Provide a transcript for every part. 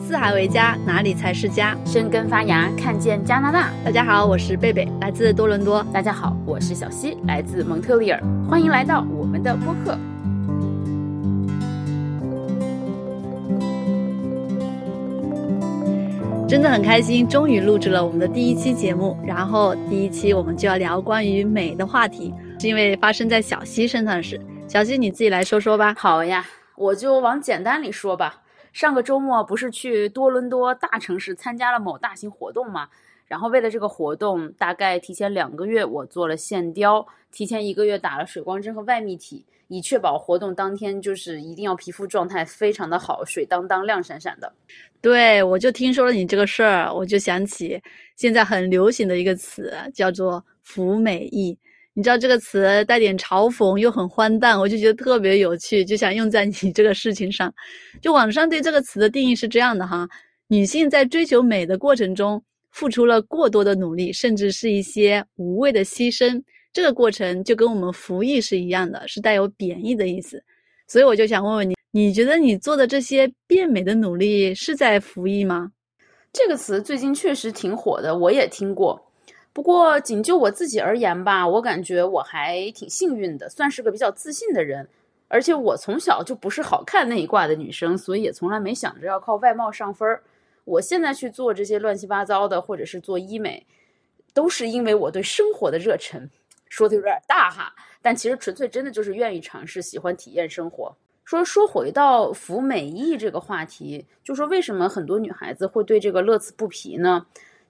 四海为家，哪里才是家？生根发芽，看见加拿大。大家好，我是贝贝，来自多伦多。大家好，我是小溪，来自蒙特利尔。欢迎来到我们的播客。真的很开心，终于录制了我们的第一期节目。然后第一期我们就要聊关于美的话题，是因为发生在小溪身上的事。小溪，你自己来说说吧。好呀，我就往简单里说吧。上个周末不是去多伦多大城市参加了某大型活动吗？然后为了这个活动，大概提前两个月我做了线雕，提前一个月打了水光针和外泌体，以确保活动当天就是一定要皮肤状态非常的好，水当当、亮闪闪的。对，我就听说了你这个事儿，我就想起现在很流行的一个词，叫做“服美役”。你知道这个词带点嘲讽又很荒诞，我就觉得特别有趣，就想用在你 这个事情上。就网上对这个词的定义是这样的哈：女性在追求美的过程中付出了过多的努力，甚至是一些无谓的牺牲，这个过程就跟我们服役是一样的，是带有贬义的意思。所以我就想问问你。你觉得你做的这些变美的努力是在服役吗？这个词最近确实挺火的，我也听过。不过仅就我自己而言吧，我感觉我还挺幸运的，算是个比较自信的人。而且我从小就不是好看那一挂的女生，所以也从来没想着要靠外貌上分儿。我现在去做这些乱七八糟的，或者是做医美，都是因为我对生活的热忱。说的有点大哈，但其实纯粹真的就是愿意尝试，喜欢体验生活。说说回到服美役这个话题，就说为什么很多女孩子会对这个乐此不疲呢？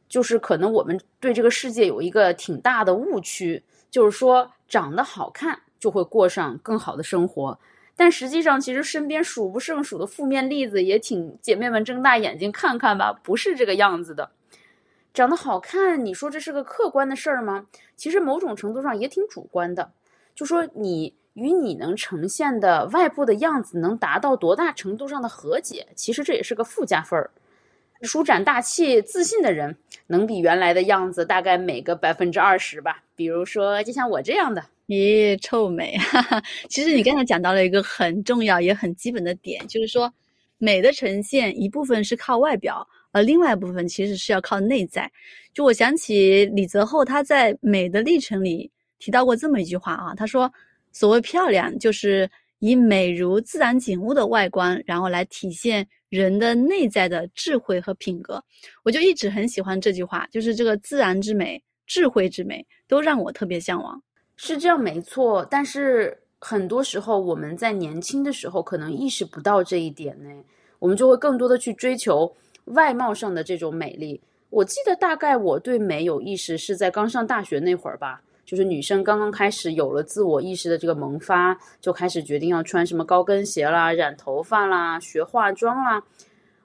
就是可能我们对这个世界有一个挺大的误区，就是说长得好看就会过上更好的生活，但实际上其实身边数不胜数的负面例子也挺，姐妹们睁大眼睛看看吧，不是这个样子的。长得好看，你说这是个客观的事儿吗？其实某种程度上也挺主观的，就说你。与你能呈现的外部的样子能达到多大程度上的和解，其实这也是个附加分儿。舒展大气、自信的人，能比原来的样子大概美个百分之二十吧。比如说，就像我这样的，咦，臭美！其实你刚才讲到了一个很重要也很基本的点，就是说，美的呈现一部分是靠外表，而另外一部分其实是要靠内在。就我想起李泽厚他在《美的历程》里提到过这么一句话啊，他说。所谓漂亮，就是以美如自然景物的外观，然后来体现人的内在的智慧和品格。我就一直很喜欢这句话，就是这个自然之美、智慧之美，都让我特别向往。是这样，没错。但是很多时候，我们在年轻的时候可能意识不到这一点呢，我们就会更多的去追求外貌上的这种美丽。我记得大概我对美有意识是在刚上大学那会儿吧。就是女生刚刚开始有了自我意识的这个萌发，就开始决定要穿什么高跟鞋啦、染头发啦、学化妆啦。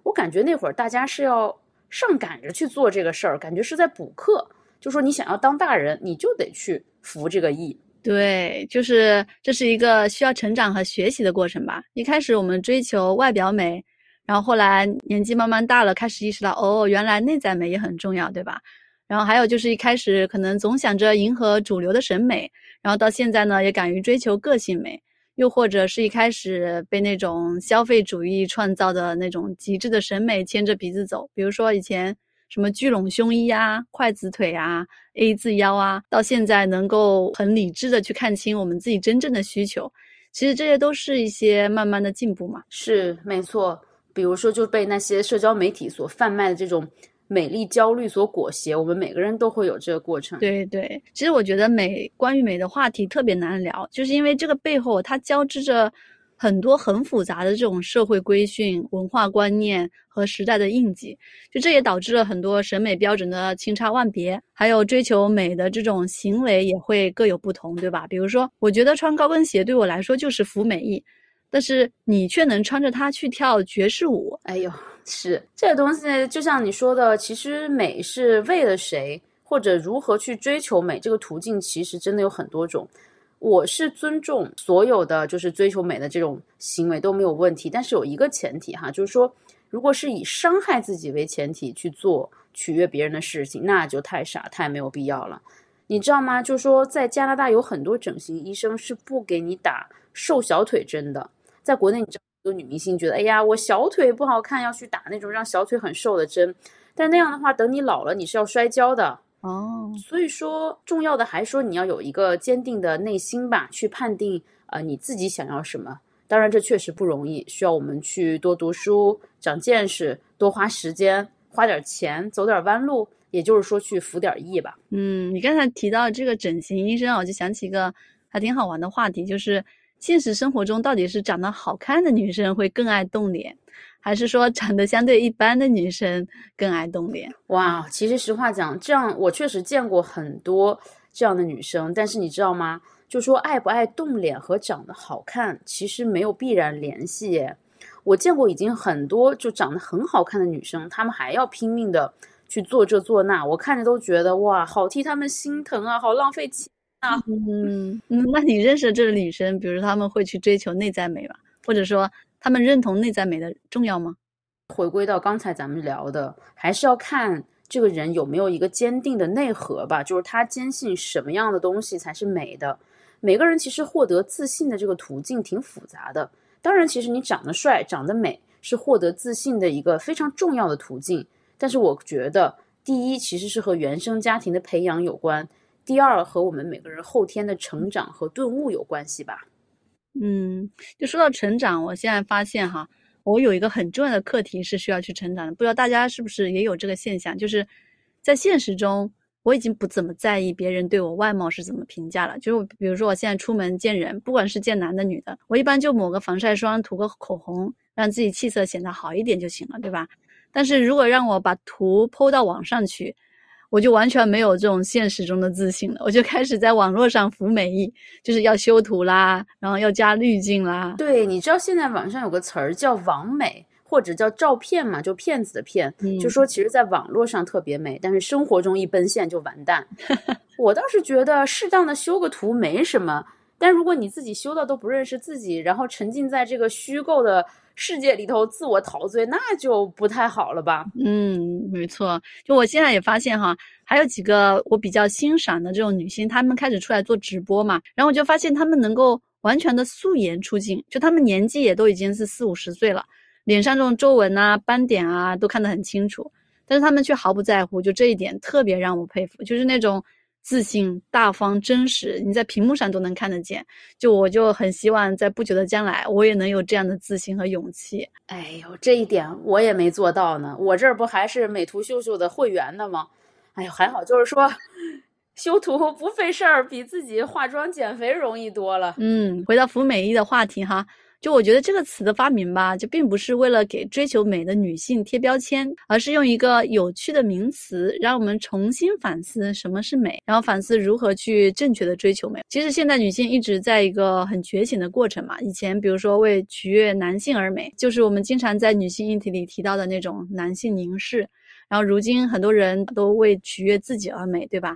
我感觉那会儿大家是要上赶着去做这个事儿，感觉是在补课。就说你想要当大人，你就得去服这个役。对，就是这是一个需要成长和学习的过程吧。一开始我们追求外表美，然后后来年纪慢慢大了，开始意识到哦，原来内在美也很重要，对吧？然后还有就是一开始可能总想着迎合主流的审美，然后到现在呢也敢于追求个性美，又或者是一开始被那种消费主义创造的那种极致的审美牵着鼻子走，比如说以前什么聚拢胸衣啊、筷子腿啊、A 字腰啊，到现在能够很理智的去看清我们自己真正的需求，其实这些都是一些慢慢的进步嘛。是没错，比如说就被那些社交媒体所贩卖的这种。美丽焦虑所裹挟，我们每个人都会有这个过程。对对，其实我觉得美，关于美的话题特别难聊，就是因为这个背后它交织着很多很复杂的这种社会规训、文化观念和时代的印记。就这也导致了很多审美标准的千差万别，还有追求美的这种行为也会各有不同，对吧？比如说，我觉得穿高跟鞋对我来说就是服美意，但是你却能穿着它去跳爵士舞，哎呦。是这个东西，就像你说的，其实美是为了谁，或者如何去追求美，这个途径其实真的有很多种。我是尊重所有的，就是追求美的这种行为都没有问题，但是有一个前提哈，就是说，如果是以伤害自己为前提去做取悦别人的事情，那就太傻，太没有必要了。你知道吗？就是说，在加拿大有很多整形医生是不给你打瘦小腿针的。在国内，你知道，多女明星觉得，哎呀，我小腿不好看，要去打那种让小腿很瘦的针，但那样的话，等你老了，你是要摔跤的哦。所以说，重要的还说你要有一个坚定的内心吧，去判定呃你自己想要什么。当然，这确实不容易，需要我们去多读书、长见识、多花时间、花点钱、走点弯路，也就是说去服点役吧。嗯，你刚才提到这个整形医生，我就想起一个还挺好玩的话题，就是。现实生活中，到底是长得好看的女生会更爱动脸，还是说长得相对一般的女生更爱动脸？哇，其实实话讲，这样我确实见过很多这样的女生。但是你知道吗？就说爱不爱动脸和长得好看，其实没有必然联系。我见过已经很多就长得很好看的女生，她们还要拼命的去做这做那，我看着都觉得哇，好替她们心疼啊，好浪费钱。嗯，那你认识的这个女生，比如他们会去追求内在美吧？或者说他们认同内在美的重要吗？回归到刚才咱们聊的，还是要看这个人有没有一个坚定的内核吧，就是他坚信什么样的东西才是美的。每个人其实获得自信的这个途径挺复杂的。当然，其实你长得帅、长得美是获得自信的一个非常重要的途径。但是我觉得，第一其实是和原生家庭的培养有关。第二，和我们每个人后天的成长和顿悟有关系吧。嗯，就说到成长，我现在发现哈，我有一个很重要的课题是需要去成长的。不知道大家是不是也有这个现象？就是在现实中，我已经不怎么在意别人对我外貌是怎么评价了。就是比如说，我现在出门见人，不管是见男的女的，我一般就抹个防晒霜，涂个口红，让自己气色显得好一点就行了，对吧？但是如果让我把图剖到网上去，我就完全没有这种现实中的自信了，我就开始在网络上服美役，就是要修图啦，然后要加滤镜啦。对，你知道现在网上有个词儿叫网美，或者叫照片嘛，就骗子的骗，就说其实在网络上特别美，但是生活中一奔现就完蛋。我倒是觉得适当的修个图没什么，但如果你自己修的都不认识自己，然后沉浸在这个虚构的。世界里头自我陶醉，那就不太好了吧？嗯，没错。就我现在也发现哈，还有几个我比较欣赏的这种女星，她们开始出来做直播嘛，然后我就发现她们能够完全的素颜出镜，就她们年纪也都已经是四五十岁了，脸上这种皱纹啊、斑点啊都看得很清楚，但是她们却毫不在乎，就这一点特别让我佩服，就是那种。自信、大方、真实，你在屏幕上都能看得见。就我就很希望在不久的将来，我也能有这样的自信和勇气。哎呦，这一点我也没做到呢。我这儿不还是美图秀秀的会员呢吗？哎呦，还好，就是说修图不费事儿，比自己化妆减肥容易多了。嗯，回到服美役的话题哈。就我觉得这个词的发明吧，就并不是为了给追求美的女性贴标签，而是用一个有趣的名词，让我们重新反思什么是美，然后反思如何去正确的追求美。其实现在女性一直在一个很觉醒的过程嘛。以前比如说为取悦男性而美，就是我们经常在女性议题里提到的那种男性凝视，然后如今很多人都为取悦自己而美，对吧？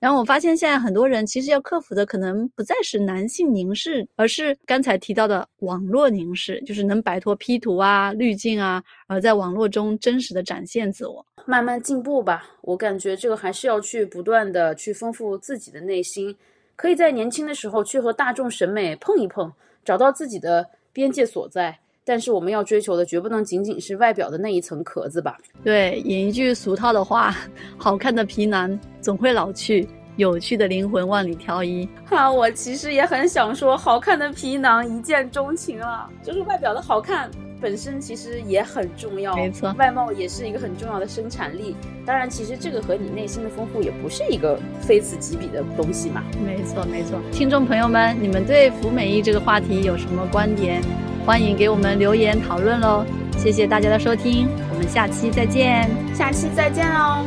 然后我发现，现在很多人其实要克服的可能不再是男性凝视，而是刚才提到的网络凝视，就是能摆脱 P 图啊、滤镜啊，而在网络中真实的展现自我，慢慢进步吧。我感觉这个还是要去不断的去丰富自己的内心，可以在年轻的时候去和大众审美碰一碰，找到自己的边界所在。但是我们要追求的绝不能仅仅是外表的那一层壳子吧？对，引一句俗套的话，好看的皮囊总会老去，有趣的灵魂万里挑一。哈，我其实也很想说，好看的皮囊一见钟情啊，就是外表的好看本身其实也很重要，没错，外貌也是一个很重要的生产力。当然，其实这个和你内心的丰富也不是一个非此即彼的东西嘛。没错，没错。听众朋友们，你们对服美役这个话题有什么观点？欢迎给我们留言讨论喽！谢谢大家的收听，我们下期再见，下期再见哦。